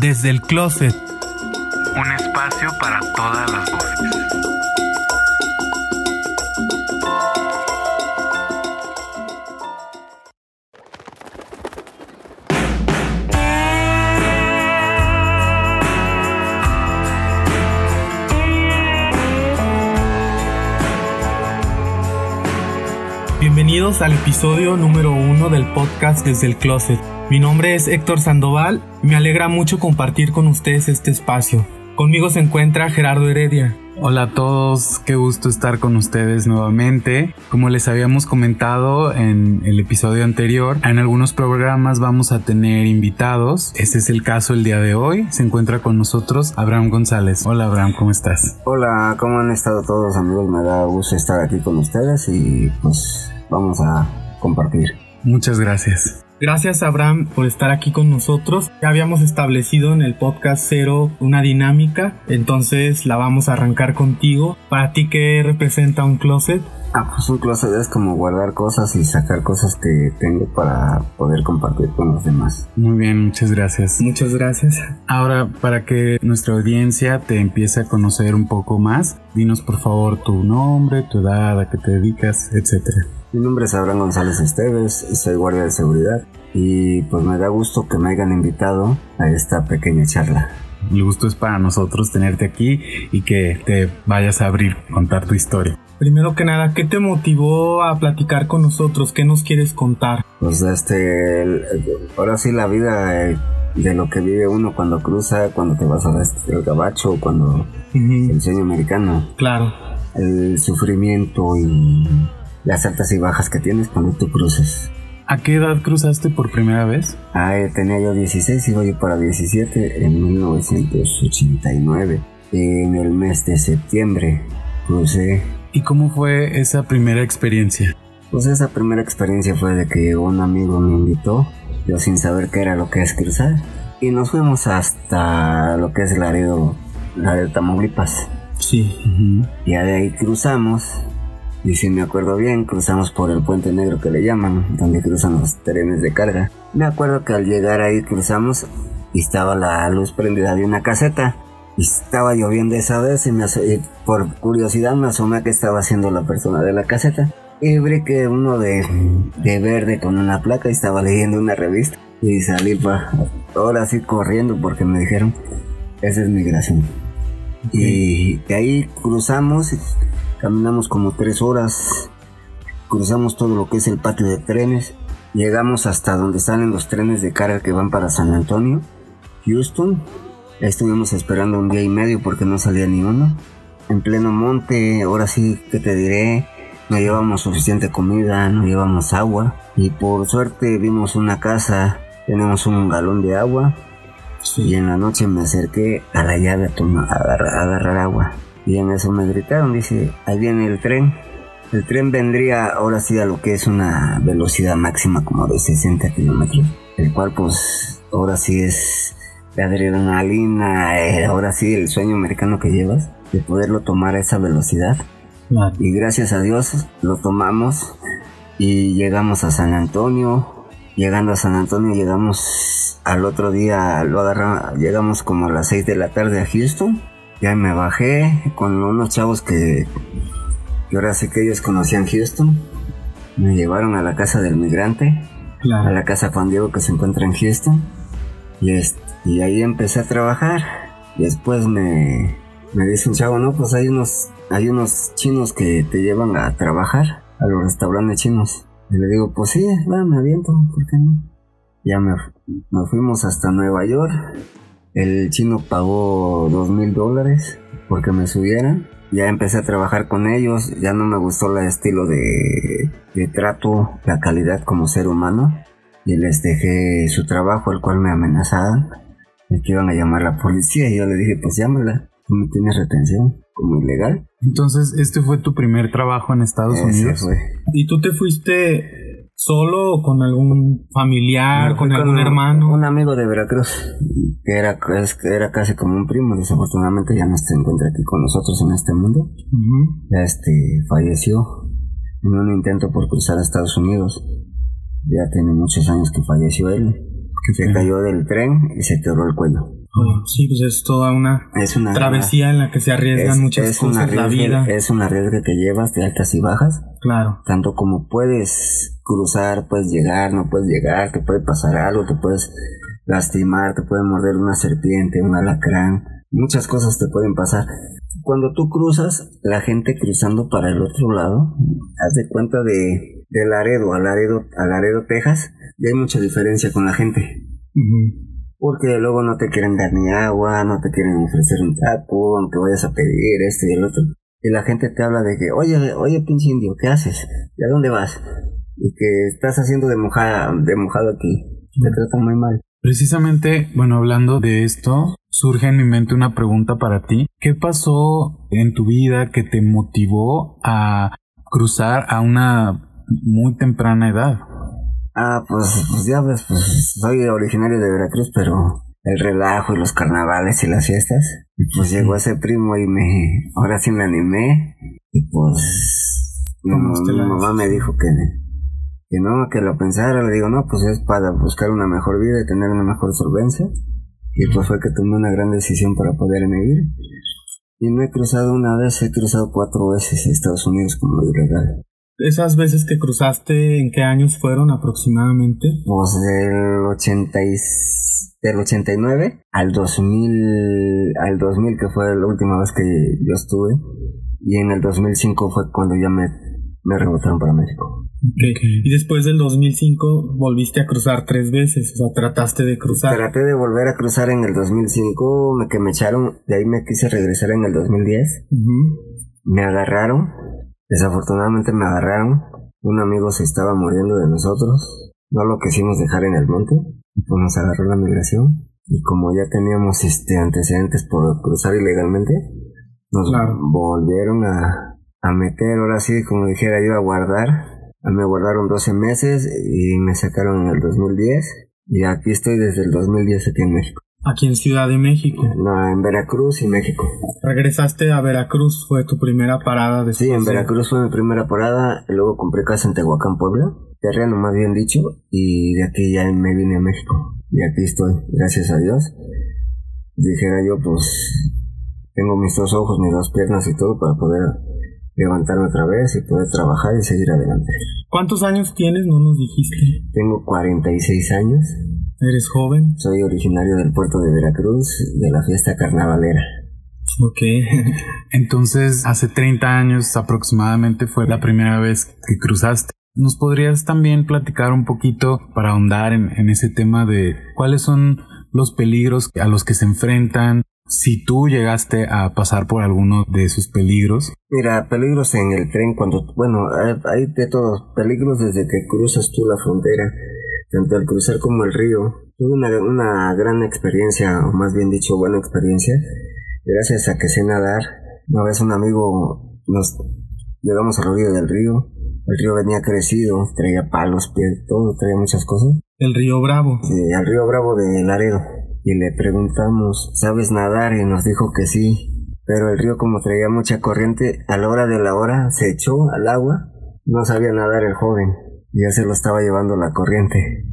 Desde el Closet. Un espacio para todas las voces. Bienvenidos al episodio número uno del podcast Desde el Closet. Mi nombre es Héctor Sandoval y me alegra mucho compartir con ustedes este espacio. Conmigo se encuentra Gerardo Heredia. Hola a todos, qué gusto estar con ustedes nuevamente. Como les habíamos comentado en el episodio anterior, en algunos programas vamos a tener invitados. Este es el caso el día de hoy. Se encuentra con nosotros Abraham González. Hola Abraham, ¿cómo estás? Hola, ¿cómo han estado todos amigos? Me da gusto estar aquí con ustedes y pues vamos a compartir. Muchas gracias. Gracias Abraham por estar aquí con nosotros. Ya habíamos establecido en el podcast cero una dinámica, entonces la vamos a arrancar contigo. Para ti, ¿qué representa un closet? Ah, pues un closet es como guardar cosas y sacar cosas que tengo para poder compartir con los demás. Muy bien, muchas gracias. Muchas gracias. Ahora, para que nuestra audiencia te empiece a conocer un poco más, dinos por favor tu nombre, tu edad, a qué te dedicas, etcétera. Mi nombre es Abraham González Esteves, soy guardia de seguridad y pues me da gusto que me hayan invitado a esta pequeña charla. El gusto es para nosotros tenerte aquí y que te vayas a abrir, contar tu historia. Primero que nada, ¿qué te motivó a platicar con nosotros? ¿Qué nos quieres contar? Pues este, el- ahora sí la vida de lo que vive uno cuando cruza, cuando te vas a este, el gabacho, cuando el sueño americano, Claro. el sufrimiento y las altas y bajas que tienes cuando tú cruces. ¿A qué edad cruzaste por primera vez? Ah, eh, tenía yo 16, iba yo para 17 en 1989. En el mes de septiembre crucé. ¿Y cómo fue esa primera experiencia? Pues esa primera experiencia fue de que un amigo me invitó, yo sin saber qué era lo que es cruzar. Y nos fuimos hasta lo que es Laredo, Laredo Tamaulipas. Sí. Ujú. Ya de ahí cruzamos, y si me acuerdo bien, cruzamos por el puente negro que le llaman, donde cruzan los trenes de carga. Me acuerdo que al llegar ahí cruzamos y estaba la luz prendida de una caseta. Y estaba lloviendo esa vez y, me y por curiosidad me asomé a qué estaba haciendo la persona de la caseta. Y vi que uno de, de verde con una placa y estaba leyendo una revista. Y salí para ahora sí corriendo porque me dijeron, esa es migración. Y de ahí cruzamos, caminamos como tres horas, cruzamos todo lo que es el patio de trenes, llegamos hasta donde salen los trenes de carga que van para San Antonio, Houston. Estuvimos esperando un día y medio porque no salía ni uno. En pleno monte, ahora sí que te diré, no llevamos suficiente comida, no llevamos agua. Y por suerte vimos una casa, tenemos un galón de agua, y en la noche me acerqué a la llave a, tomar, a agarrar agua. Y en eso me gritaron, dice, ahí viene el tren. El tren vendría ahora sí a lo que es una velocidad máxima como de 60 kilómetros. El cual pues ahora sí es la adrenalina, eh, ahora sí el sueño americano que llevas. De poderlo tomar a esa velocidad. Claro. Y gracias a Dios lo tomamos y llegamos a San Antonio. Llegando a San Antonio llegamos al otro día, lo agarramos, llegamos como a las 6 de la tarde a Houston. Ya me bajé con unos chavos que, que ahora sí que ellos conocían Houston. Me llevaron a la casa del migrante, a Claro. la casa Juan Diego que se encuentra en Houston. Y, es- y ahí empecé a trabajar. Después me, me dice un chavo, no, pues hay unos, hay unos chinos que te llevan a trabajar a los restaurantes chinos. Y le digo, pues sí, va, me aviento, ¿por qué no? Ya me, nos fuimos hasta Nueva York. El chino pagó dos mil dólares porque me subieran. Ya empecé a trabajar con ellos. Ya no me gustó el estilo de, de trato, la calidad como ser humano. Y les dejé su trabajo, el cual me amenazaban. Me que iban a llamar a la policía. Y yo le dije, pues llámala. Tú me tienes retención como ilegal. Entonces, ¿este fue tu primer trabajo en Estados Ese Unidos? fue. ¿Y tú te fuiste solo o con algún familiar, con algún hermano? Un amigo de Veracruz, que era, es- que era casi como un primo, desafortunadamente ya no se encuentra aquí con nosotros en este mundo. Ya este falleció en un intento por cruzar a Estados Unidos. Ya tiene muchos años que falleció él. Se pena. cayó del tren y se quebró el cuello. Sí, pues es toda una Es una travesía en la que se arriesgan es- muchas es una cosas, la riesga- vida. Es una riesga que llevas de altas y bajas, Claro. tanto como puedes cruzar, puedes llegar, no puedes llegar, te puede pasar algo, te puedes lastimar, te puede morder una serpiente, un alacrán, muchas cosas te pueden pasar. Cuando tú cruzas, la gente cruzando para el otro lado, haz de cuenta de, de Laredo a Laredo, a Laredo, Texas, y hay mucha diferencia con la gente. Ujú. Porque luego no te quieren dar ni agua, no te quieren ofrecer un taco, aunque vayas a pedir esto y el otro. Y la gente te habla de que, oye, oye, pinche indio, ¿qué haces? ¿Y a dónde vas? Y que estás haciendo de, mojada, de mojado aquí. Te tratan muy mal. Precisamente, bueno, hablando de esto, surge en mi mente una pregunta para ti. ¿Qué pasó en tu vida que te motivó a cruzar a una muy temprana edad? Ah, pues, pues ya ves, pues soy originario de Veracruz, pero el relajo y los carnavales y las fiestas. Y pues llegó ese primo y me, ahora sí me animé. Y pues, mi, ¿Cómo te mi mamá me dijo que, que no, que lo pensara. Le digo, no, pues es para buscar una mejor vida y tener una mejor solvencia. Y pues fue que tomé una gran decisión para poderme ir. Y no he cruzado una vez, he cruzado cuatro veces a Estados Unidos como ilegal. Esas veces que cruzaste, ¿en qué años fueron aproximadamente? Pues del 80 y, del 89 al 2000, al 2000 que fue la última vez que yo estuve y en el 2005 fue cuando ya me, me rebotaron para México. Ok. Y después del 2005 volviste a cruzar tres veces, o sea, trataste de cruzar. Traté de volver a cruzar en el 2005, me, que me echaron, de ahí me quise regresar en el 2010, Ujú. me agarraron, desafortunadamente me agarraron, un amigo se estaba muriendo de nosotros, no lo quisimos dejar en el monte, y pues nos agarró la migración, y como ya teníamos este antecedentes por cruzar ilegalmente, nos Claro. volvieron a, a meter, ahora sí, como dijera yo, a guardar, me guardaron 12 meses y me sacaron en el 2010, y aquí estoy desde el 2010 aquí en México, Aquí en Ciudad de México. no, en Veracruz y México. Regresaste a Veracruz, fue tu primera parada después Sí, en de- Veracruz fue mi primera parada, luego compré casa en Tehuacán, Puebla, terreno más bien dicho, y de aquí ya me vine a México. Y aquí estoy, gracias a Dios. Dijera yo, pues tengo mis dos ojos, mis dos piernas y todo para poder levantarme otra vez y poder trabajar y seguir adelante. ¿Cuántos años tienes? No nos dijiste. Tengo 46 años, ¿Eres joven? soy originario del puerto de Veracruz, de la fiesta carnavalera. Ok. Entonces, hace 30 años aproximadamente fue la primera vez que cruzaste. ¿Nos podrías también platicar un poquito para ahondar en, en ese tema de cuáles son los peligros a los que se enfrentan? Si tú llegaste a pasar por alguno de esos peligros. Mira, peligros en el tren cuando, bueno, hay hay de todos, peligros desde que cruzas tú la frontera, tanto al cruzar como el río. Tuve una, una gran experiencia, o más bien dicho, buena experiencia, gracias a que sé nadar. Una vez un amigo, nos llegamos a la orilla del río, el río venía crecido, traía palos, pies, todo, traía muchas cosas. El río Bravo. Sí, al río Bravo de Laredo. Y le preguntamos, ¿sabes nadar? Y nos dijo que sí. Pero el río como traía mucha corriente, a la hora de la hora se echó al agua. No sabía nadar el joven. Ya se lo estaba llevando la corriente.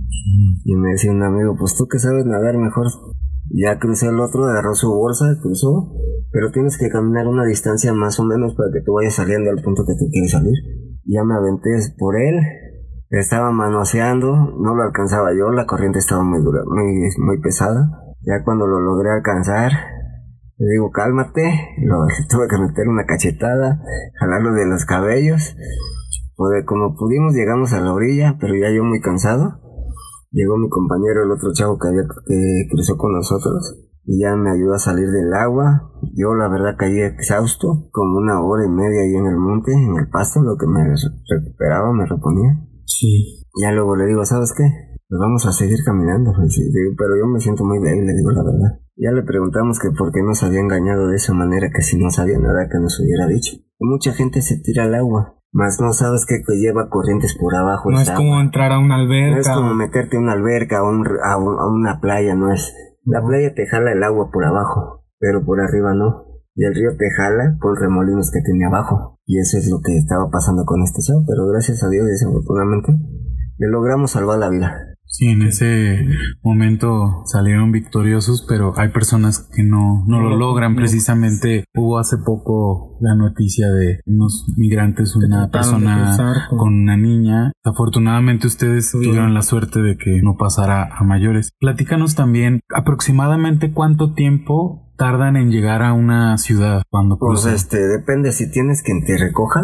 Y me decía un amigo, pues tú que sabes nadar mejor. Ya crucé el otro, agarró su bolsa, cruzó. Pero tienes que caminar una distancia más o menos para que tú vayas saliendo al punto que tú quieres salir. Ya me aventé por él, estaba manoseando, no lo alcanzaba yo, la corriente estaba muy dura, muy, muy pesada. Ya cuando lo logré alcanzar, le digo, cálmate, lo tuve que meter una cachetada, jalarlo de los cabellos. Pues, como pudimos llegamos a la orilla, pero ya yo muy cansado. Llegó mi compañero, el otro chavo que, había, que cruzó con nosotros, y ya me ayudó a salir del agua. Yo la verdad caí exhausto, como una hora y media ahí en el monte, en el pasto, lo que me recuperaba, me reponía. Sí. Ya luego le digo, ¿sabes qué? Pues vamos a seguir caminando. Pero yo me siento muy débil, le digo la verdad. Ya le preguntamos que por qué nos había engañado de esa manera, que si no sabía nada que nos hubiera dicho. Y mucha gente se tira al agua, mas no sabes que lleva corrientes por abajo. No es como entrar a una No alberca. es como meterte a una alberca o un a, un- a una playa, no es. La playa te jala el agua por abajo, pero por arriba no. Y el río te jala con remolinos que tiene abajo. Y eso es lo que estaba pasando con este chavo, pero gracias a Dios, desafortunadamente, le logramos salvar la vida. Sí, en ese momento salieron victoriosos, pero hay personas que no, no lo logran. Precisamente hubo hace poco la noticia de unos migrantes, una persona con una niña. Afortunadamente ustedes tuvieron la suerte de que no pasara a mayores. Platícanos también aproximadamente cuánto tiempo tardan en llegar a una ciudad cuando Pues este, depende si tienes quien te recoja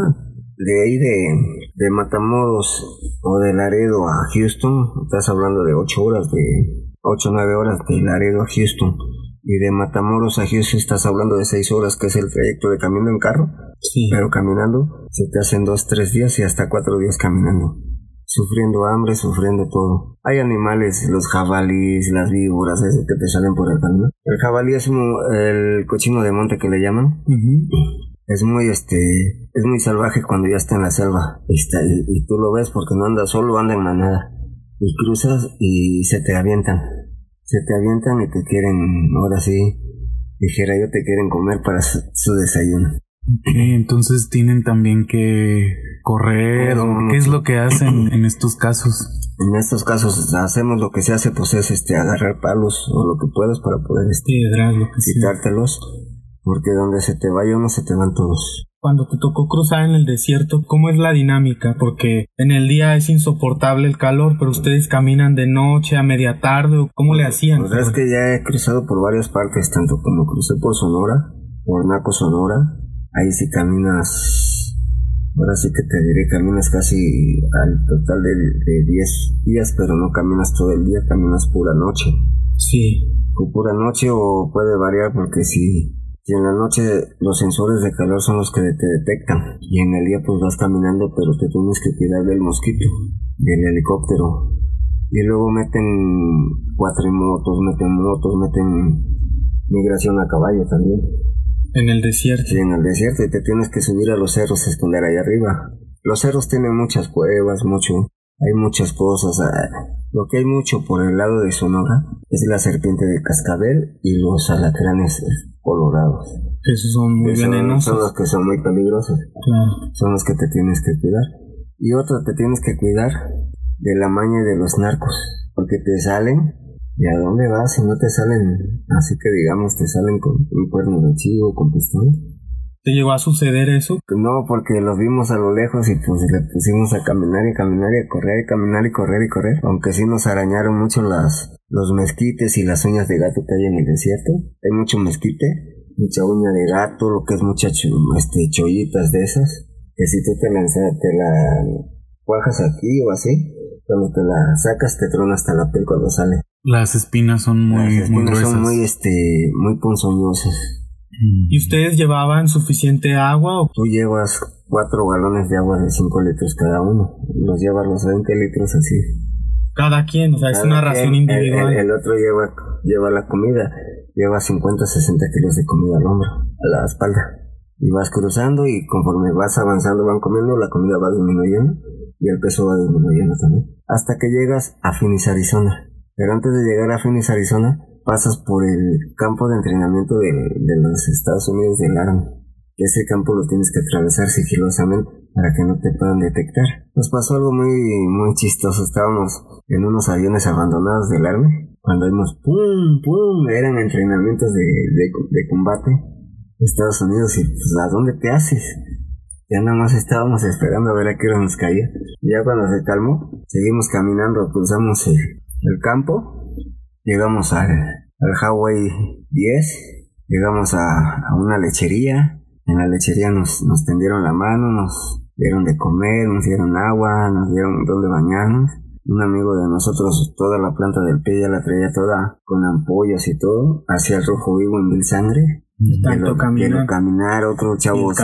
de ahí de, de Matamoros o de Laredo a Houston, estás hablando de 8 horas, de 8 o 9 horas de Laredo a Houston. Y de Matamoros a Houston estás hablando de 6 horas, que es el trayecto de camino en carro. Sí. Pero caminando se te hacen 2, 3 días y hasta 4 días caminando. Sufriendo hambre, sufriendo todo. Hay animales, los jabalíes, las víboras, esos que te salen por el camino. El jabalí es un- el cochino de monte que le llaman. Es muy este es muy salvaje cuando ya está en la selva está, y, y tú lo ves porque no anda solo, anda en manada. Y cruzas y se te avientan. Se te avientan y te quieren, ahora sí, dijera yo, te quieren comer para su, su desayuno. Entonces tienen también que correr o qué es lo que hacen en estos casos. En estos casos hacemos lo que se hace, pues es este agarrar palos o lo que puedas para poder este, Piedras, lo que sea. Porque donde se te vaya uno, se te van todos. Cuando te tocó cruzar en el desierto, ¿cómo es la dinámica? Porque en el día es insoportable el calor, pero ustedes caminan de noche a media tarde, ¿o ¿cómo le hacían? Pues es que ya he cruzado por varias partes, tanto como crucé por Sonora, por Naco Sonora. Ahí sí caminas, ahora sí que te diré, caminas casi al total de, de 10 días, pero no caminas todo el día, caminas pura noche. Sí. O pura noche o puede variar porque si, si en la noche los sensores de calor son los que te detectan y en el día pues vas caminando pero te tienes que cuidar del mosquito, del helicóptero. Y luego meten cuatrimotos, meten motos, meten migración a caballo también. En el desierto. Sí, en el desierto y te tienes que subir a los cerros a esconder ahí arriba. Los cerros tienen muchas cuevas, mucho, hay muchas cosas. Lo que hay mucho por el lado de Sonora es la serpiente de cascabel y los alacranes colorados. Esos son muy Que son, venenosos. son los que son muy peligrosos, Claro. son los que te tienes que cuidar. Y otro te tienes que cuidar de la maña de los narcos, porque te salen ¿Y a dónde vas si no te salen? Así que digamos, te salen con un cuerno de chivo, con pistola. ¿Te llegó a suceder eso? No, porque los vimos a lo lejos y pues le pusimos a caminar y caminar y a correr y caminar y correr y correr. Aunque sí nos arañaron mucho las, los mezquites y las uñas de gato que hay en el desierto. Hay mucho mezquite, mucha uña de gato, lo que es muchas este, chollitas de esas. Que si tú te la, te la cuajas aquí o así, cuando te la sacas te trona hasta la piel cuando sale. Las espinas son muy, Las muy espinas gruesas. son muy, este, muy ponzoñosas. ¿Y ustedes llevaban suficiente agua? o- Tú llevas cuatro galones de agua de 5 litros cada uno. Los llevas los 20 litros así. Cada quien, o sea, es una ración el- individual. El, el otro lleva, lleva la comida. Lleva 50, 60 kilos de comida al hombro, a la espalda. Y vas cruzando y conforme vas avanzando van comiendo, la comida va disminuyendo y el peso va disminuyendo también. Hasta que llegas a Phoenix, Arizona. Pero antes de llegar a Phoenix, Arizona, pasas por el campo de entrenamiento de, de los Estados Unidos del Army. Ese campo lo tienes que atravesar sigilosamente para que no te puedan detectar. Nos pasó algo muy, muy chistoso. Estábamos en unos aviones abandonados del Army. Cuando vimos pum, pum, eran entrenamientos de, de, combate Estados Unidos y pues ¿a dónde te haces? Ya nada más estábamos esperando a ver a qué hora nos caía. Ya cuando se calmó, seguimos caminando, cruzamos el campo, llegamos al, al Highway 10, llegamos a, a una lechería, en la lechería nos, nos tendieron la mano, nos dieron de comer, nos dieron agua, nos dieron donde bañarnos. Un amigo de nosotros, toda la planta del pie ya la traía toda con ampollas y todo, hacia el rojo vivo en mil sangre. Tanto Que lo- caminar. que lo caminar, otro Y chavo se-.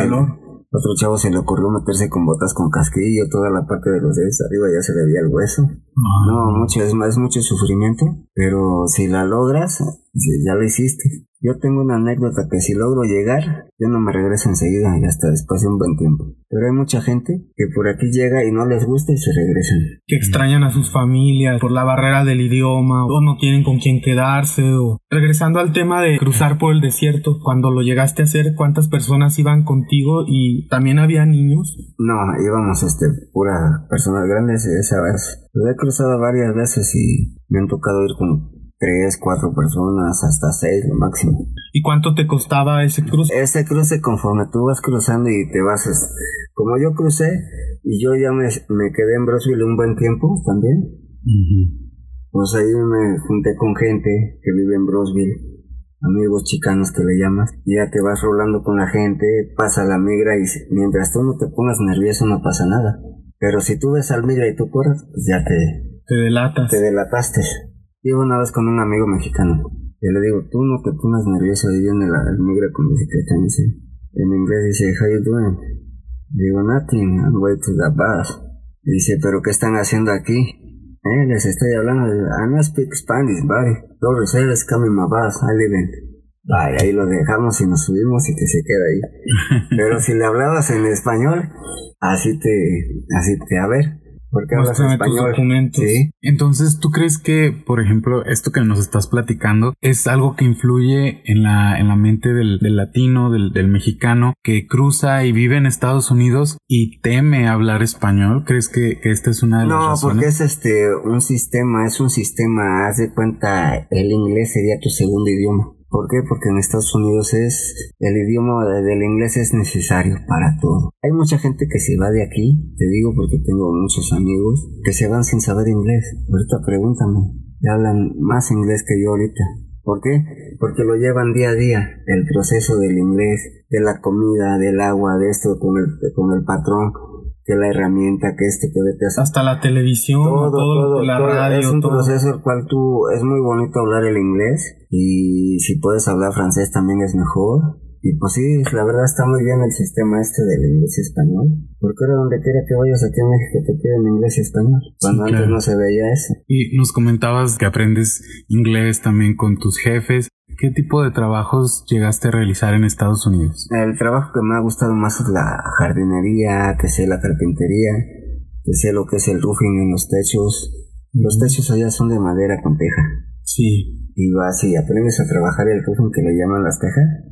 Otro chavo se le ocurrió meterse con botas con casquillo, toda la parte de los dedos arriba ya se le veía el hueso. Ah, No, mucho, es, es mucho sufrimiento, pero si la logras, ya lo hiciste. Yo tengo una anécdota que si logro llegar, yo no me regreso enseguida y hasta después de un buen tiempo. Pero hay mucha gente que por aquí llega y no les gusta y se regresan. Que extrañan a sus familias por la barrera del idioma o no tienen con quién quedarse o regresando al tema de cruzar por el desierto, cuando lo llegaste a hacer, ¿cuántas personas iban contigo y también había niños? No, íbamos este pura personas grandes esa vez. Lo he cruzado varias veces y me han tocado ir con tres, cuatro personas, hasta seis lo máximo. ¿Y cuánto te costaba ese cruce? Ese cruce conforme tú vas cruzando y te vas, como yo crucé y yo ya me, me quedé en Brosville un buen tiempo también, pues ahí me junté con gente que vive en Brosville, amigos chicanos que le llamas, y ya te vas rolando con la gente, pasa la migra y mientras tú no te pongas nervioso no pasa nada. Pero si tú ves al migra y tú corres, pues ya te... Te delatas. Te delataste. Iba una vez con un amigo mexicano. Y le digo, tú no te pones nervioso. Y viene la, el migra con bicicleta. Y dice, en inglés dice, how you doing? Digo, nothing, I'm way to the bus. Y dice, ¿pero qué están haciendo aquí? Eh, les estoy hablando I no speak Spanish, buddy. Don't reserves coming my bus, I live in. Ahí lo dejamos y nos subimos y que se queda ahí. Pero si le hablabas en español, así te, así te, a ver, porque hablas español. documentos. Sí. Entonces, ¿tú crees que, por ejemplo, esto que nos estás platicando es algo que influye en la, en la mente del, del latino, del, del, mexicano, que cruza y vive en Estados Unidos y teme hablar español? ¿Crees que, que esta es una de no, las razones? No, porque es este un sistema, es un sistema, haz de cuenta, el inglés sería tu segundo idioma. ¿Por qué? Porque en Estados Unidos es el idioma del inglés es necesario para todo. Hay mucha gente que se va de aquí, te digo porque tengo muchos amigos que se van sin saber inglés. Ahorita pregúntame, hablan más inglés que yo ahorita. ¿Por qué? Porque lo llevan día a día, el proceso del inglés, de la comida, del agua, de esto con el, con el patrón, que la herramienta, que este, que vete a... Hasta la televisión, todo, todo, todo la todo, radio. Es un todo. proceso el cual tú, es muy bonito hablar el inglés y si puedes hablar francés también es mejor. Y pues sí, la verdad está muy bien el sistema este del inglés y español. Porque ahora donde quiera que vayas aquí en México te piden inglés y español. Cuando Sí, antes claro. no se veía eso. Y nos comentabas que aprendes inglés también con tus jefes. ¿Qué tipo de trabajos llegaste a realizar en Estados Unidos? El trabajo que me ha gustado más es la jardinería, que la carpintería, que lo que es el roofing en los techos. Los techos allá son de madera con teja. Sí. Y vas y aprendes a trabajar el roofing que le llaman las tejas.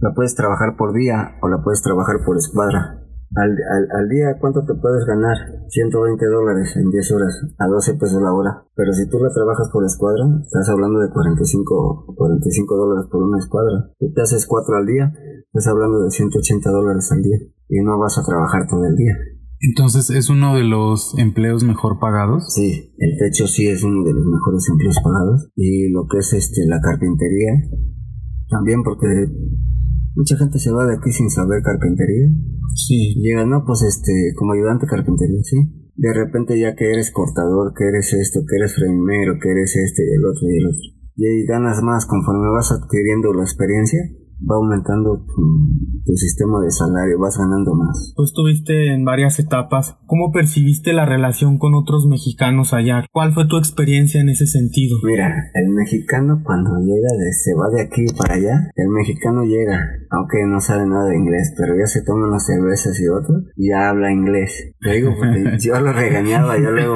La puedes trabajar por día o la puedes trabajar por escuadra. Al, al, al, día, ¿cuánto te puedes ganar? 120 dólares en 10 horas, a 12 pesos la hora. Pero si tú la trabajas por escuadra, estás hablando de 45, 45 dólares por una escuadra. Si te haces 4 al día, estás hablando de 180 dólares al día. Y no vas a trabajar todo el día. Entonces, ¿es uno de los empleos mejor pagados? Sí, el techo sí es uno de los mejores empleos pagados. Y lo que es este la carpintería, también porque mucha gente se va de aquí sin saber carpintería. Sí. Llega, no, pues este, como ayudante carpintería, sí. De repente ya que eres cortador, que eres esto, que eres framero, que eres este y el otro y el otro. Y ahí ganas más conforme vas adquiriendo la experiencia, va aumentando tu, tu, sistema de salario, vas ganando más. Tú estuviste en varias etapas. ¿Cómo percibiste la relación con otros mexicanos allá? ¿Cuál fue tu experiencia en ese sentido? Mira, el mexicano cuando llega, de, se va de aquí para allá, el mexicano llega, aunque no sabe nada de inglés, pero ya se toma unas cervezas y otro, y ya habla inglés. Te digo, porque yo lo regañaba, yo luego...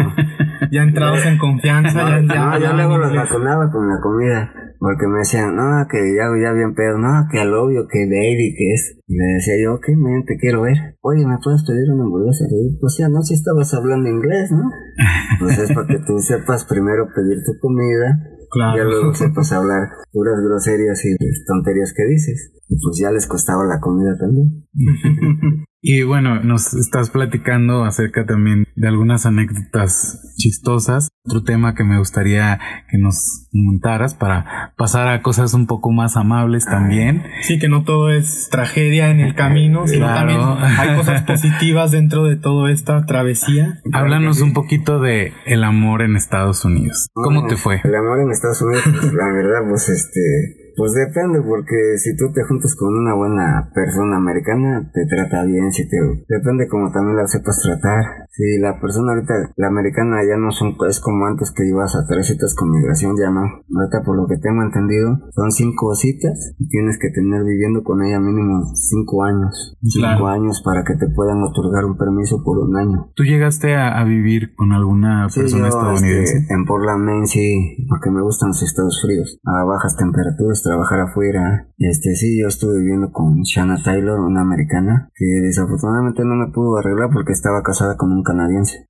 ya entrados en confianza, no, ya, ya no, yo luego los vacunaba con la comida. Porque me decían, no, que ya, ya bien pedo, no, que al obvio, que baby, que es. Y le decía yo, ok, man, te quiero ver. Oye, ¿me puedes pedir una hamburguesa? Le digo, pues ya no, si estabas hablando inglés, ¿no? Pues es para que tú sepas primero pedir tu comida. Claro. Y ya luego sepas hablar puras groserías y tonterías que dices. Y pues ya les costaba la comida también. Y bueno, nos estás platicando acerca también de algunas anécdotas chistosas. Otro tema que me gustaría que nos montaras para pasar a cosas un poco más amables también. Sí, que no todo es tragedia en el camino, sino Claro. también hay cosas positivas dentro de toda esta travesía. Háblanos un poquito de el amor en Estados Unidos. ¿Cómo Bueno, te fue? El amor en Estados Unidos, pues, la verdad, pues este Pues depende, porque si tú te juntas con una buena persona americana, te trata bien, si te... Depende como también la sepas tratar. Si la persona ahorita, la americana ya no son, es como antes que ibas a tres citas con migración, ya no. Ahorita por lo que tengo entendido, son cinco citas y tienes que tener viviendo con ella mínimo cinco años. Claro. Cinco años para que te puedan otorgar un permiso por un año. ¿Tú llegaste a, a vivir con alguna Sí, persona yo, estadounidense? este, en Portland, Maine, sí, porque me gustan los estados fríos. A bajas temperaturas, trabajar afuera. Este, sí, yo estuve viviendo con Shanna Taylor, una americana, que desafortunadamente no me pudo arreglar porque estaba casada con un canadiense.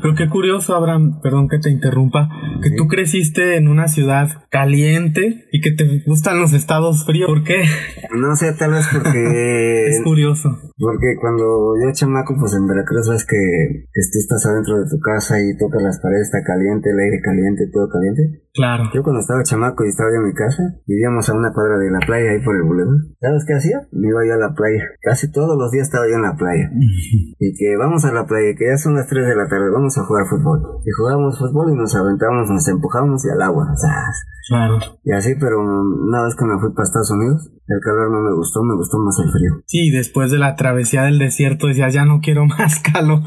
Pero qué curioso, Abraham, perdón que te interrumpa, que Sí. tú creciste en una ciudad caliente y que te gustan los estados fríos. ¿Por qué? No sé, tal vez porque... Es curioso. Porque cuando yo chamaco, pues en Veracruz ves que, que tú estás adentro de tu casa y tocas las paredes, está caliente, el aire caliente, todo caliente. Claro. Yo cuando estaba chamaco y estaba yo en mi casa, vivíamos a una cuadra de la playa ahí por el boulevard. ¿Sabes qué hacía? Me iba yo a la playa. Casi todos los días estaba yo en la playa. Y que vamos a la playa, que ya son las 3 de la tarde, vamos a jugar fútbol. Y jugábamos fútbol y nos aventábamos, nos empujábamos y al agua. ¡zas! Claro. Y así, pero una vez que me fui para Estados Unidos, el calor no me gustó, me gustó más el frío. Sí, después de la travesía del desierto decías, ya no quiero más calor.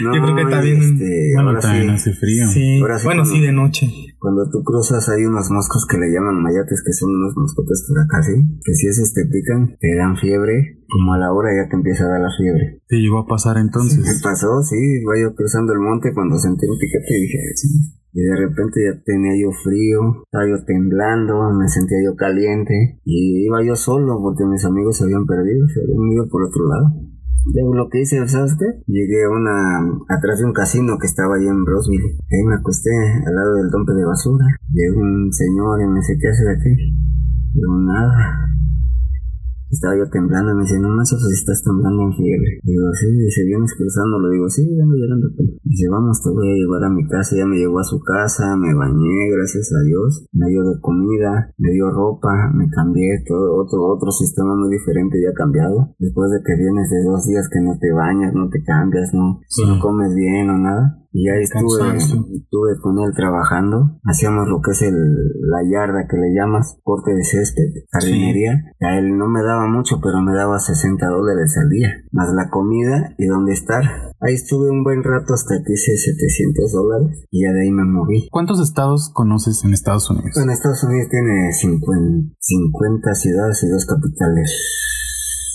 No, Yo creo que también... este, Bueno, ahora también sí, hace frío. Sí, Ahora sí bueno, sí, de noche. Cuando tú cruzas hay unos moscos que le llaman mayates, que son unos moscotes por acá, ¿sí? Que si esos te pican, te dan fiebre, como a la hora ya te empieza a dar la fiebre. ¿Te llegó a pasar ¿Qué entonces? pasó? Sí, iba yo cruzando el monte cuando sentí un piquete y dije, sí. Y de repente ya tenía yo frío, estaba yo temblando, me sentía yo caliente. Y iba yo solo porque mis amigos se habían perdido, se habían ido por otro lado. Luego lo que hice, ¿sabes qué? Llegué a una, atrás de un casino que estaba ahí en Brosville. Ahí me acosté al lado del dompe de basura. Llegó un señor y me dice, ¿qué haces aquí? Yo, nada. Estaba yo temblando, me dice, no manches, pues estás temblando en fiebre. Digo, sí, dice, vienes cruzando, le digo, sí, vengo llegando. Dice, vamos, te voy a llevar a mi casa, ya me llevó a su casa, me bañé, gracias a Dios, me dio de comida, me dio ropa, me cambié, todo, otro, otro sistema muy diferente ya cambiado. Después de que vienes de dos días que no te bañas, no te cambias, no, Sí. no comes bien o nada. Y ahí estuve, estuve con él trabajando. Hacíamos lo que es el, la yarda que le llamas, corte de césped, jardinería. A él no me daba mucho, pero me daba 60 dólares al día. Más la comida y dónde estar. Ahí estuve un buen rato hasta que hice 700 dólares. Y ya de ahí me moví. ¿Cuántos estados conoces en Estados Unidos? Bueno, Estados Unidos tiene 50, 50 ciudades y dos capitales.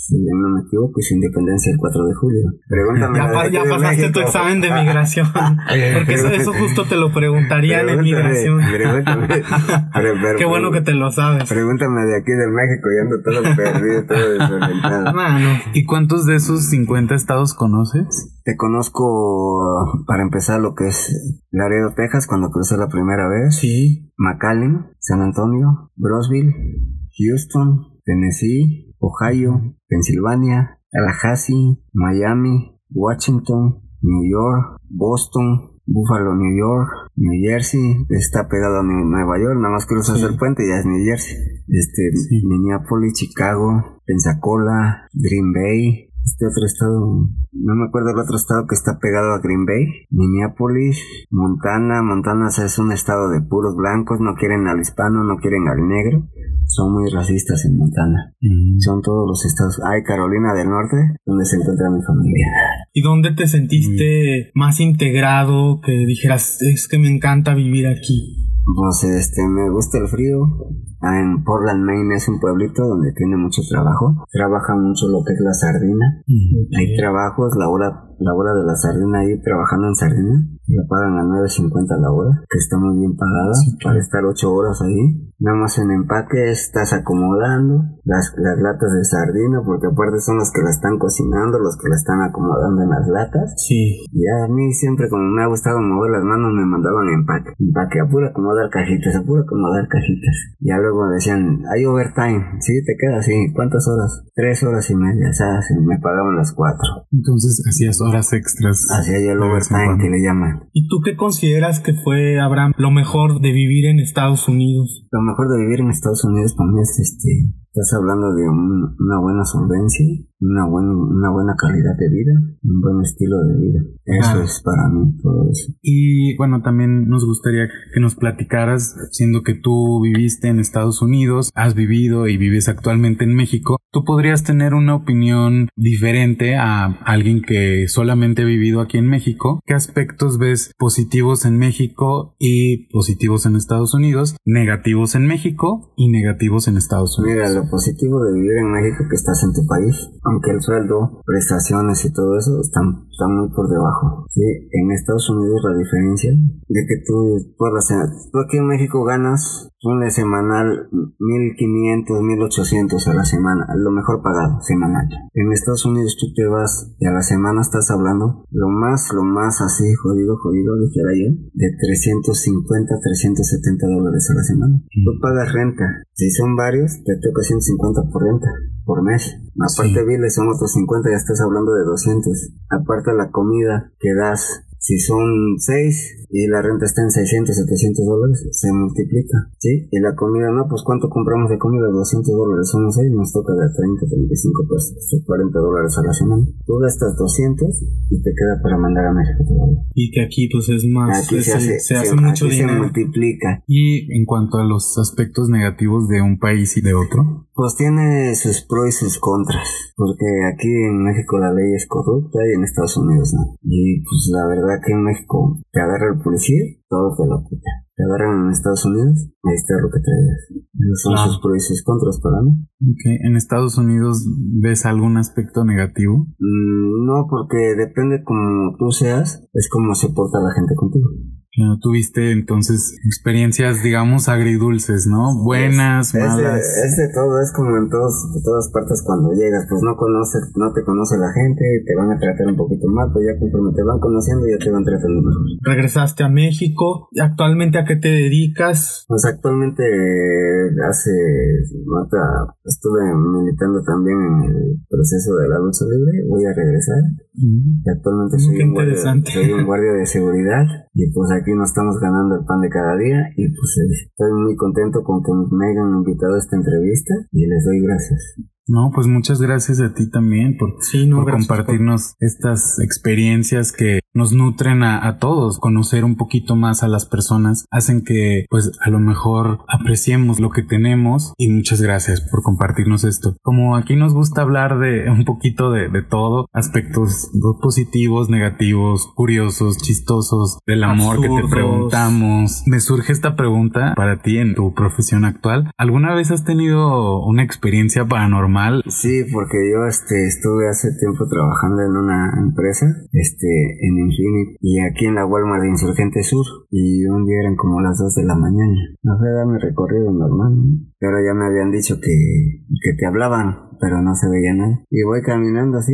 Si yo no me equivoco, y su independencia el 4 de julio. Pregúntame. Ya, pa- ya pasaste tu examen de migración. Porque eso, eso justo te lo preguntarían en migración. pregúntame. Pero- pero- Qué bueno que te lo sabes. Pregúntame de aquí de México y ando todo perdido, todo desorientado. Mano, ¿Y cuántos de esos 50 estados conoces? Te conozco, para empezar, lo que es Laredo, Texas, cuando crucé la primera vez. sí. McAllen, San Antonio, Brosville, Houston, Tennessee, Ohio, Pensilvania, Tallahassee, Miami, Washington, New York, Boston, Buffalo, New York, New Jersey, está pegado a Nueva York, nada más cruzas Sí. el puente y ya es New Jersey. Este, Sí. Minneapolis, Chicago, Pensacola, Green Bay, este otro estado, no me acuerdo el otro estado que está pegado a Green Bay, Minneapolis, Montana, Montana es un estado de puros blancos, no quieren al hispano, no quieren al negro, son muy racistas en Montana, son todos los estados, hay Carolina del Norte, donde se encuentra mi familia. ¿Y dónde te sentiste más integrado? Que dijeras, es que me encanta vivir aquí. Pues este, me gusta el frío. Ah, En Portland, Maine es un pueblito donde tiene mucho trabajo. Trabaja mucho lo que es la sardina. Hay trabajos, la hora, la hora de la sardina ahí trabajando en sardina. La pagan a 9.50 la hora, que está muy bien pagada para estar 8 horas ahí. Nada más en empaque estás acomodando las, las latas de sardina, porque aparte son los que la están cocinando, los que la están acomodando en las latas. Sí. Y a mí siempre como me ha gustado mover las manos me mandaban empaque. Empaque, apura acomodar cajitas, apura acomodar cajitas. Ya luego decían, hay overtime. Sí, te queda así. ¿Cuántas horas? Tres horas y media, ¿sabes? Y me pagaban las cuatro. Entonces hacías horas extras. Hacía yo el overtime que le llaman. ¿Y tú qué consideras que fue, Abraham, lo mejor de vivir en Estados Unidos? Lo mejor de vivir en Estados Unidos para mí es este Estás hablando de una buena solvencia, una, una buena calidad de vida, un buen estilo de vida. Eso es para mí todo eso. Y bueno, también nos gustaría que nos platicaras, siendo que tú viviste en Estados Unidos, has vivido y vives actualmente en México, tú podrías tener una opinión diferente a alguien que solamente ha vivido aquí en México. ¿Qué aspectos ves positivos en México y positivos en Estados Unidos, negativos en México y negativos en Estados Unidos? Lo positivo de vivir en México que estás en tu país, aunque el sueldo, prestaciones y todo eso están, están muy por debajo. ¿sí? En Estados Unidos la diferencia de que tú, por la, tú aquí en México ganas un semanal 1500, 1800 a la semana, lo mejor pagado semanal. En Estados Unidos tú te vas y a la semana estás hablando lo más, lo más así jodido, jodido, dijera yo, de 350, 370 dólares a la semana. Tú pagas renta. Si son varios, te toca 150 por renta por mes. Aparte sí. biles son otros 50, ya estás hablando de 200. Aparte la comida que das si son 6 y la renta está en 600, 700 dólares, se multiplica, ¿sí? Y la comida, no, pues ¿cuánto compramos de comida? 200 dólares, son 6, nos toca de 30, 35 pesos, 40 dólares a la semana. Tú gastas 200 y te queda para mandar a México todavía. Y que aquí pues es más, aquí es, se hace, se hace mucho aquí dinero. se multiplica. Y en cuanto a los aspectos negativos de un país y de otro, Pues tiene sus pros y sus contras, porque aquí en México la ley es corrupta y en Estados Unidos no. Y pues la verdad que en México te agarra el policía, todo te lo quita. Te agarran en Estados Unidos, ahí está lo que traes. Esos son Claro. sus pros y sus contras para mí. ok, en Estados Unidos ves algún aspecto negativo. Mm, no, porque depende como tú seas, es como se porta la gente contigo. Claro, tuviste entonces experiencias, digamos, agridulces, ¿no? Buenas, es, de, malas. es de todo, es como en todos, de todas partes cuando llegas, pues no conoce, no te conoce la gente, te van a tratar un poquito mal, pero ya conforme te van conociendo ya te van tratando mejor. Regresaste a México. ¿Actualmente a qué te dedicas? Pues actualmente hace, ahorita estuve militando también en el proceso de la lucha libre, voy a regresar. Y actualmente soy un, guardia, soy un guardia de seguridad y pues aquí nos estamos ganando el pan de cada día y pues eh, estoy muy contento con que me hayan invitado a esta entrevista y les doy gracias. No, pues muchas gracias a ti también por, Sí, no, por gracias por- compartirnos estas experiencias que nos nutren a, a todos, conocer un poquito más a las personas, hacen que pues a lo mejor apreciemos lo que tenemos y muchas gracias por compartirnos esto. Como aquí nos gusta hablar de un poquito de, de todo, aspectos positivos, negativos, curiosos, chistosos, del amor que te preguntamos, me surge esta pregunta para ti en tu profesión actual. ¿Alguna vez has tenido una experiencia paranormal? Sí, porque yo este, estuve hace tiempo trabajando en una empresa, este, en Infinity, y aquí en la Walmart de Insurgente Sur, y un día eran como las 2 de la mañana. No dar mi recorrido normal, ¿no? pero ya me habían dicho que, que te hablaban, pero no se veía nada. Y voy caminando así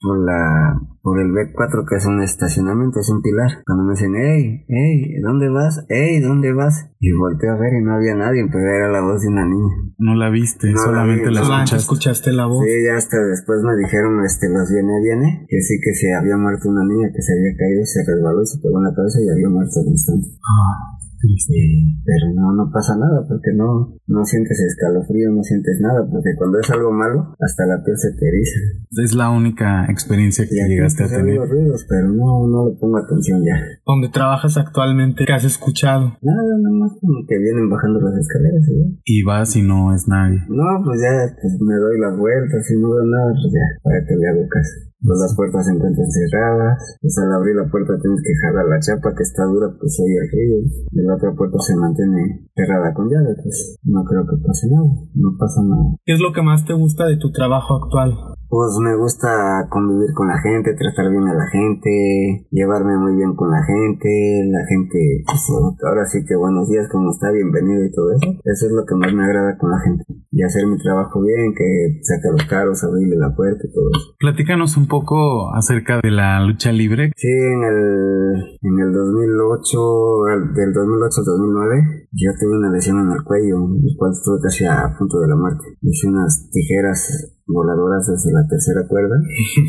por la por el B4 que es un estacionamiento, es un pilar. Cuando me dicen, hey, hey, ¿dónde vas? Hey, ¿dónde vas? Y volteo a ver y no había nadie, pero era la voz de una niña. No la viste, No la solamente vi, la escuchaste. escuchaste la voz. Sí, ya hasta después me dijeron, este, los viene, viene, que sí que se había muerto una niña que se había caído, se resbaló se pegó en la cabeza y había muerto al instante. Ah. Sí, pero no, no pasa nada porque no, no sientes escalofrío, no sientes nada, porque cuando es algo malo, hasta la piel se te eriza. Es la única experiencia que llegaste a tener. oigo ruidos, pero no, no le pongo atención ya. Donde trabajas actualmente, ¿qué has escuchado? Nada, nada más como que vienen bajando las escaleras. Y vas y no es nadie. No, pues ya, pues me doy las vueltas y no veo nada, pues ya, para que le hago caso. Pues las puertas se encuentran cerradas, pues al abrir la puerta tienes que jalar la chapa que está dura, pues oye el y la otra puerta se mantiene cerrada con llave, pues no creo que pase nada, no pasa nada. ¿Qué es lo que más te gusta de tu trabajo actual? Pues me gusta convivir con la gente, tratar bien a la gente, llevarme muy bien con la gente, la gente, pues ahora sí que buenos días, como está, bienvenido y todo eso. Eso es lo que más me agrada con la gente. Y hacer mi trabajo bien, que saca los carros, abrirle la puerta y todo eso. Platícanos un poco acerca de la lucha libre. Sí, en el, en el 2008, al- del 2008 al 2009, yo tuve una lesión en el cuello, el cual estuve casi a punto de la muerte. Hice unas tijeras voladoras desde la tercera cuerda,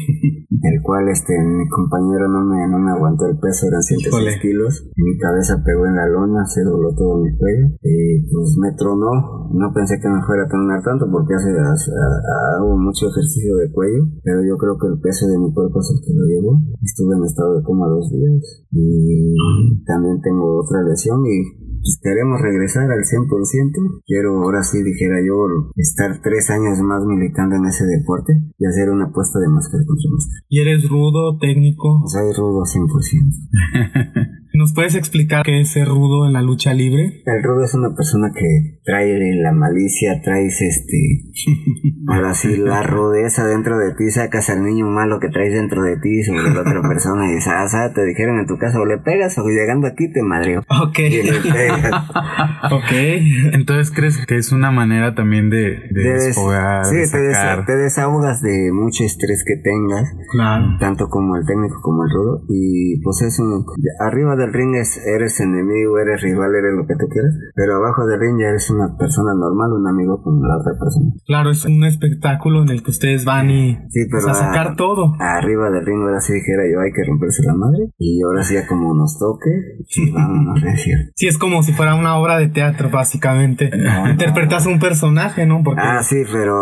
el cual este mi compañero no me, no me aguantó el peso, eran 106 Híjole. kilos, mi cabeza pegó en la lona, se dobló todo mi cuello, y pues me tronó, no pensé que me fuera a tronar tanto porque hace, hace- ha- hago mucho ejercicio de cuello, pero yo creo que el peso de mi cuerpo es el que lo llevo, estuve en estado de coma dos días, y también tengo otra lesión y pues queremos regresar al 100%. Quiero, ahora sí dijera yo, estar tres años más militando en ese deporte y hacer una apuesta de máscara contra máscara. ¿Y eres rudo, técnico? Soy rudo 100%. ¿Nos puedes explicar qué es ser rudo en la lucha libre? El rudo es una persona que trae la malicia, traes este, ahora sí, la rudeza dentro de ti, sacas al niño malo que traes dentro de ti sobre la otra persona y dices, ah, sa, te dijeron en tu casa o le pegas o llegando aquí te madreo. Ok. Y le pegas. ok. Entonces, ¿crees que es una manera también de, de Debes- desfogar, sí, de te, desa- sacar? te desahogas de mucho estrés que tengas, Claro. tanto como el técnico como el rudo. Y pues es un, arriba del ring es, eres enemigo, eres rival, eres lo que tú quieras. Pero abajo del ring ya eres una persona normal, un amigo con la otra persona. Claro, es un espectáculo en el que ustedes van y Sí, pues, pero a sacar a- todo. Arriba del ring ahora sí dijera yo hay que romperse la madre. Y ahora sí ya como nos toque, sí, vámonos recio. Sí, es como si fuera una obra de teatro, básicamente. No, Interpretas un personaje, ¿no? Porque Ah, sí, pero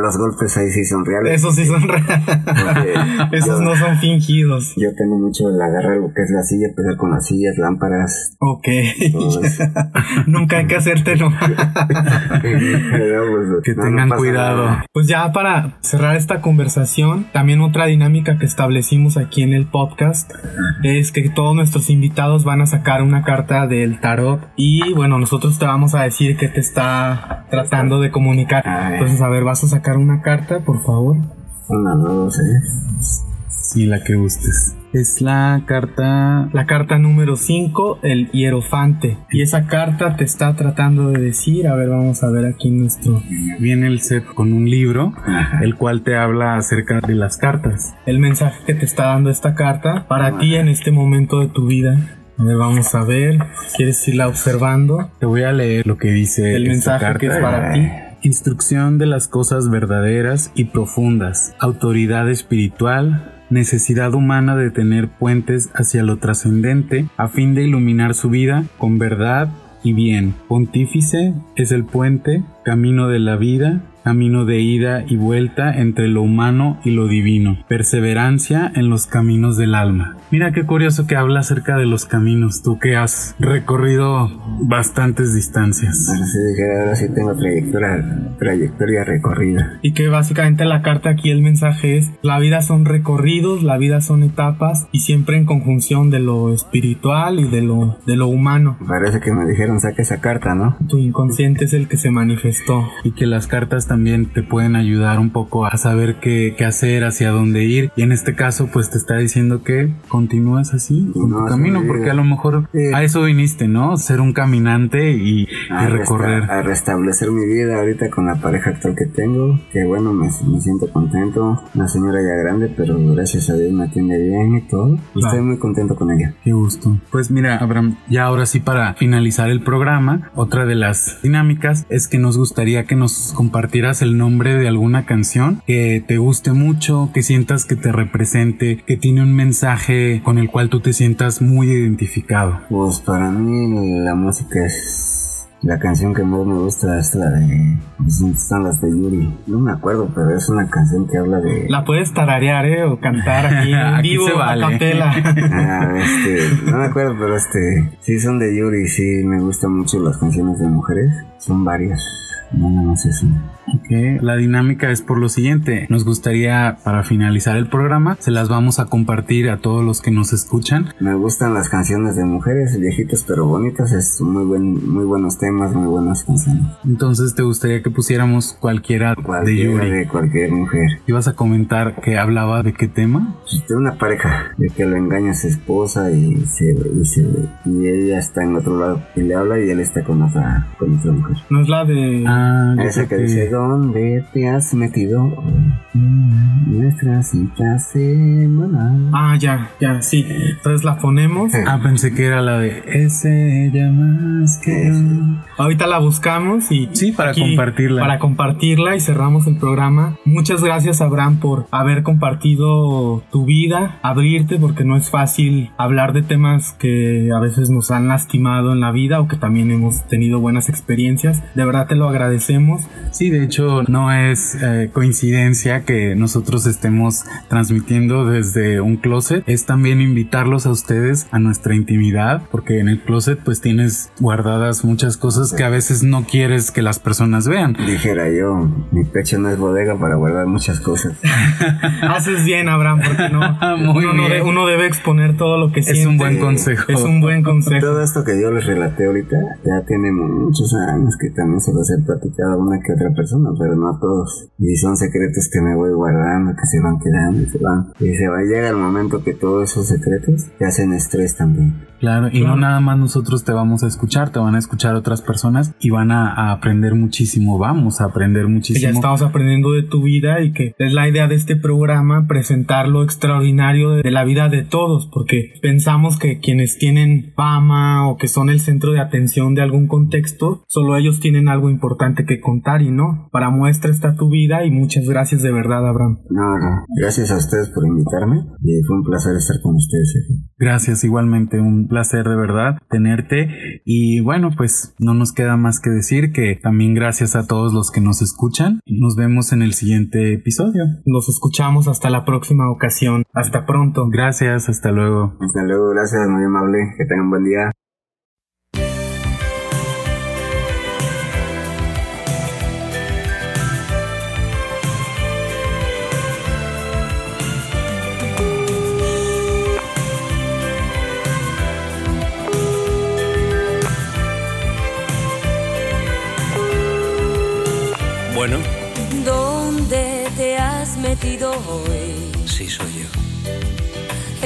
los golpes ahí sí son reales. esos sí son reales. Esos yo- no son fingidos. Yo tengo mucho el agarrar lo que es la silla, pegar con las sillas, lámparas, Ok. Nunca hay que hacértelo. Que no, no tengan cuidado. nada. Pues ya para cerrar esta conversación, también otra dinámica que establecimos aquí en el podcast es que todos nuestros invitados van a sacar una carta del tarot y bueno, nosotros te vamos a decir qué te está tratando de comunicar. Entonces, a ver, vas a sacar una carta, por favor. Una, dos, ¿eh? Sí, la que gustes. Es la carta... La carta número 5, el hierofante. Y esa carta te está tratando de decir, a ver, vamos a ver aquí nuestro... Viene el set con un libro, el cual te habla acerca de las cartas. el mensaje que te está dando esta carta para ti en este momento de tu vida. A ver, vamos a ver. ¿Quieres irla observando? Te voy a leer lo que dice El mensaje que es para ti. Instrucción de las cosas verdaderas y profundas, autoridad espiritual, necesidad humana de tener puentes hacia lo trascendente a fin de iluminar su vida con verdad y bien. Pontífice es el puente, camino de la vida, camino de ida y vuelta entre lo humano y lo divino, perseverancia en los caminos del alma. Mira qué curioso que habla acerca de los caminos, tú que has recorrido bastantes distancias. Ahora sí ahora sí tengo trayectoria, trayectoria recorrida. Y que básicamente la carta aquí, el mensaje es, la vida son recorridos, la vida son etapas y siempre en conjunción de lo espiritual y de lo, de lo humano. Parece que me dijeron saque esa carta, ¿no? Tu inconsciente es el que se manifestó. y que las cartas también te pueden ayudar un poco a saber qué, qué hacer, hacia dónde ir. Y en este caso, pues te está diciendo que continúes así con tu No, camino, sí, porque a lo mejor sí. a eso viniste, ¿no? Ser un caminante y, y recorrer. resta- a restablecer mi vida ahorita con la pareja actual que tengo. Que bueno, me, me siento contento. Una señora ya grande, pero gracias a Dios me atiende bien y todo. Y Claro. Estoy muy contento con ella. Qué gusto. Pues mira, Abraham, ya ahora sí para finalizar el programa, otra de las dinámicas es que nos gustaría que nos compartieras el nombre de alguna canción que te guste mucho, que sientas que te represente, que tiene un mensaje con el cual tú te sientas muy identificado. Pues para mí la música es... La canción que más me gusta es la de... Son las de Yuri. No me acuerdo, pero es una canción que habla de... La puedes tararear, ¿eh? O cantar aquí Aquí vivo, se a vale. capela. Ah, este, no me acuerdo, pero este, sí son de Yuri, sí me gustan mucho las canciones de mujeres, son varias, no nada más es una. Ok, La dinámica es por lo siguiente. Nos gustaría, para finalizar el programa, se las vamos a compartir a todos los que nos escuchan. Me gustan las canciones de mujeres, viejitas pero bonitas, es muy buen, muy buenos temas, muy buenas canciones. Entonces, ¿te gustaría que pusiéramos cualquiera de Cualquiera Yuri? de cualquier mujer. ¿Ibas a comentar que hablaba de qué tema? Pues, De una pareja, de que lo engaña a su esposa y se, y se, y ella está en otro lado y le habla y él está con otra, con otra mujer. No es la de... Ah, Esa creo que dice, ¿dónde te has metido? Nuestra cita semanal. Ah, ya, ya, sí. Entonces la ponemos. Ah, pensé que era la de ese ella más que. Ahorita la buscamos y Sí, para aquí- compartirla. Para compartirla y cerramos el programa. Muchas gracias, Abraham, por haber compartido tu vida, abrirte, porque no es fácil hablar de temas que a veces nos han lastimado en la vida o que también hemos tenido buenas experiencias. De verdad te lo agradecemos. Sí, de hecho no es eh, coincidencia que nosotros estemos transmitiendo desde un closet. Es también invitarlos a ustedes a nuestra intimidad, porque en el closet pues tienes guardadas muchas cosas que a veces no quieres que las personas vean. Dijera yo, mi pecho no es bodega para guardar muchas cosas. Haces bien, Abraham, porque no, Muy uno, no bien. de- uno debe exponer todo lo que Es siente. un buen consejo. Es un buen consejo. Todo esto que yo les relaté ahorita ya tiene muchos años que también se los he platicado a una que otra persona, pero no a todos. Y son secretos que me voy guardando, que se van quedando y se van. Y se va, llega el momento que todos esos secretos te hacen estrés también. Claro, y Claro. no nada más nosotros te vamos a escuchar, te van a escuchar otras personas y van a, a aprender muchísimo, vamos a aprender que ya muchísimo. estamos aprendiendo de tu vida y que es la idea de este programa presentar lo extraordinario de, de la vida de todos, porque pensamos que quienes tienen fama o que son el centro de atención de algún contexto, solo ellos tienen algo importante que contar y no. Para muestra está tu vida y muchas gracias de verdad, Abraham. No, no. Gracias a ustedes por invitarme y fue un placer estar con ustedes aquí. Gracias, igualmente, un placer de verdad tenerte. Y bueno, pues no nos queda más que decir que también gracias a todos los que nos escuchan. Nos vemos en el siguiente episodio. Nos escuchamos hasta la próxima ocasión. Hasta pronto. Gracias, hasta luego. Hasta luego, gracias, muy amable. Que tengan buen día. Sí soy yo.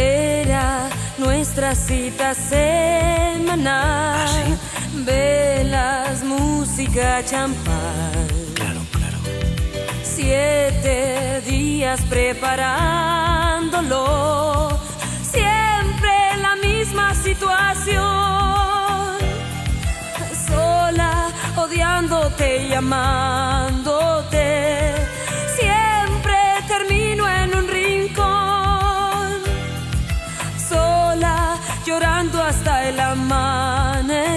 Era nuestra cita semanal. ¿Ah, sí? Velas, música, champán. Claro, claro. Siete días preparándolo. Siempre la misma situación. Sola, odiándote y hasta el amanecer.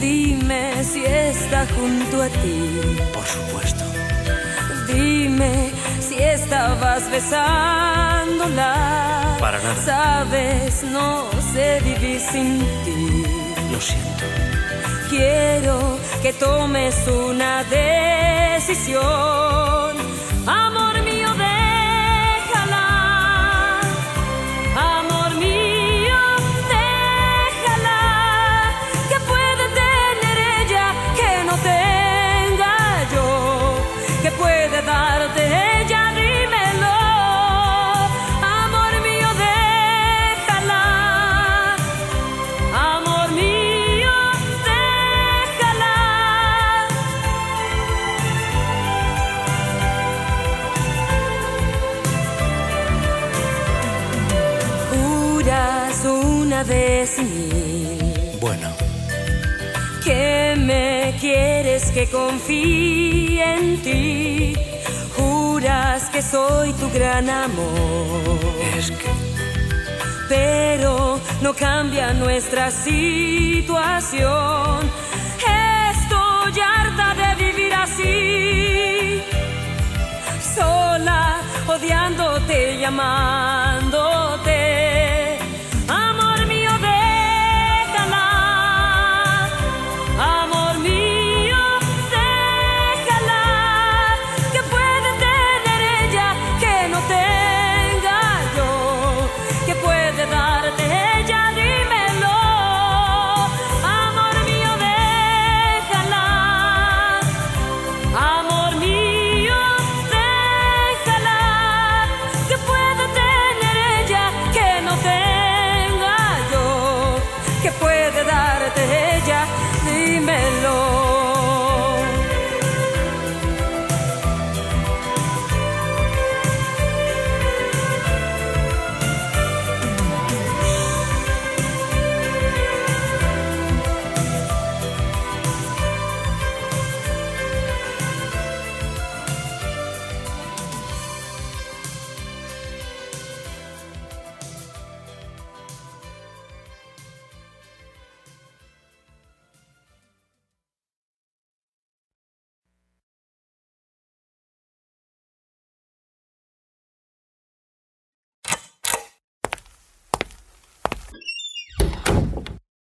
Dime si está junto a ti. Por supuesto. Dime si estabas besándola. Para nada. Sabes, no sé vivir sin ti. Lo siento. Quiero que tomes una decisión. Que confíe en ti. Juras que soy tu gran amor. es que pero no cambia nuestra situación. Estoy harta de vivir así, sola, odiándote y amándote.